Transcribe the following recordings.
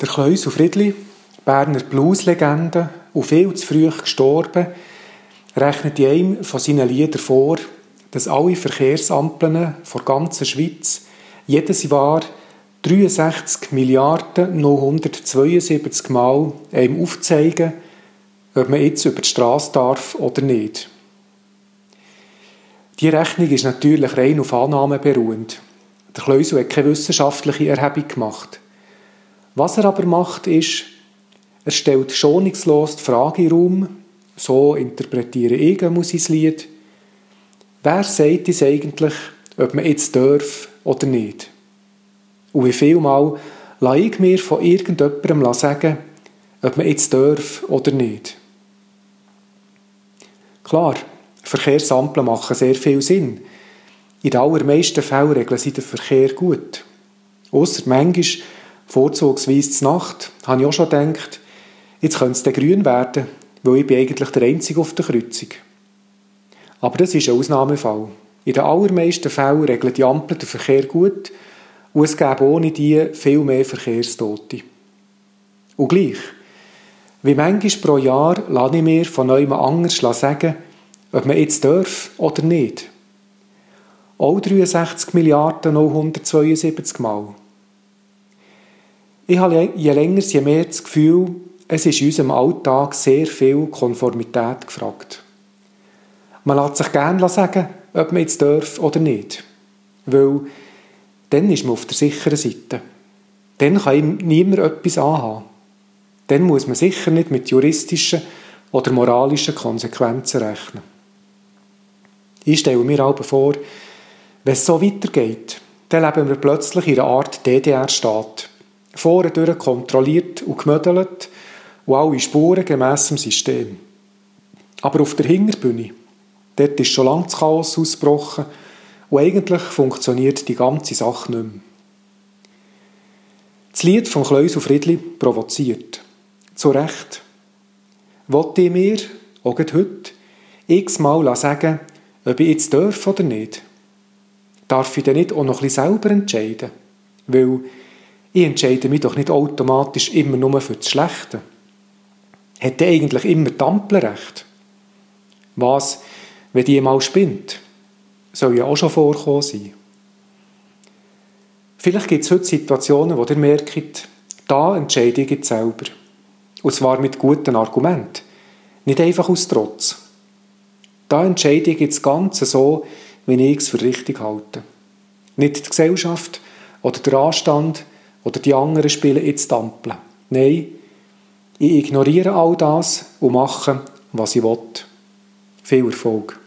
Der Kleusel Friedli, Berner Blueslegende und viel zu früh gestorben, rechnet in einem von seinen Liedern vor, dass alle Verkehrsampeln der ganzen Schweiz jedes Jahr 63 Milliarden 972 Mal einem aufzeigen, ob man jetzt über die Straße darf oder nicht. Die Rechnung ist natürlich rein auf Annahmen beruhend. Der Kleusel hat keine wissenschaftliche Erhebung gemacht. Was er aber macht, ist, er stellt schonungslos die Frage in so interpretiere ich muss sein Lied, wer sagt es eigentlich, ob man jetzt darf oder nicht? Und wie viel Mal lasse ich mir von irgendjemandem sagen, ob man jetzt darf oder nicht? Klar, Verkehrsampeln machen sehr viel Sinn. In den allermeisten Fällen regeln sie den Verkehr gut. Ausser manchmal vorzugsweise zur Nacht, habe ich auch schon gedacht, jetzt könnte es grün werden, weil ich bin eigentlich der Einzige auf der Kreuzung. Aber das ist ein Ausnahmefall. In den allermeisten Fällen regeln die Ampeln den Verkehr gut und es gäbe ohne die viel mehr Verkehrstote. Und gleich, wie manchmal pro Jahr lasse ich mir von neuem anders sagen, ob man jetzt darf oder nicht. Auch 63 Milliarden 972 Mal. Ich habe je länger, je mehr das Gefühl, es ist in unserem Alltag sehr viel Konformität gefragt. Man lässt sich gerne sagen, ob man jetzt darf oder nicht. Weil dann ist man auf der sicheren Seite. Dann kann ihm niemand etwas anhaben. Dann muss man sicher nicht mit juristischen oder moralischen Konsequenzen rechnen. Ich stelle mir aber vor, wenn es so weitergeht, dann leben wir plötzlich in einer Art DDR-Staat vorne kontrolliert und gemödelt und alle Spuren gemäss dem System. Aber auf der Hinterbühne, dort ist schon lange das Chaos ausgebrochen und eigentlich funktioniert die ganze Sache nicht mehr. Das Lied von Kleusel Friedli provoziert. Zu Recht. Wollte ich mir, auch heute, x-mal sagen, ob ich jetzt darf oder nicht? Darf ich denn nicht auch noch ein bisschen selber entscheiden? Weil ich entscheide mich doch nicht automatisch immer nur für das Schlechte. Hätte eigentlich immer die Ampel recht? Was, wenn die mal spinnt? Soll ja auch schon vorkommen sein. Vielleicht gibt es heute Situationen, wo ihr merkt, da entscheide ich jetzt selber. Und zwar mit guten Argumenten. Nicht einfach aus Trotz. Da entscheide ich jetzt ganz so, wie ich es für richtig halte. Nicht die Gesellschaft oder der Anstand, oder die anderen spielen jetzt Ampel. Nein, ich ignoriere all das und mache, was ich will. Viel Erfolg.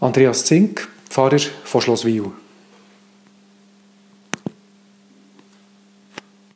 Andreas Zink, Pfarrer von Schlosswil.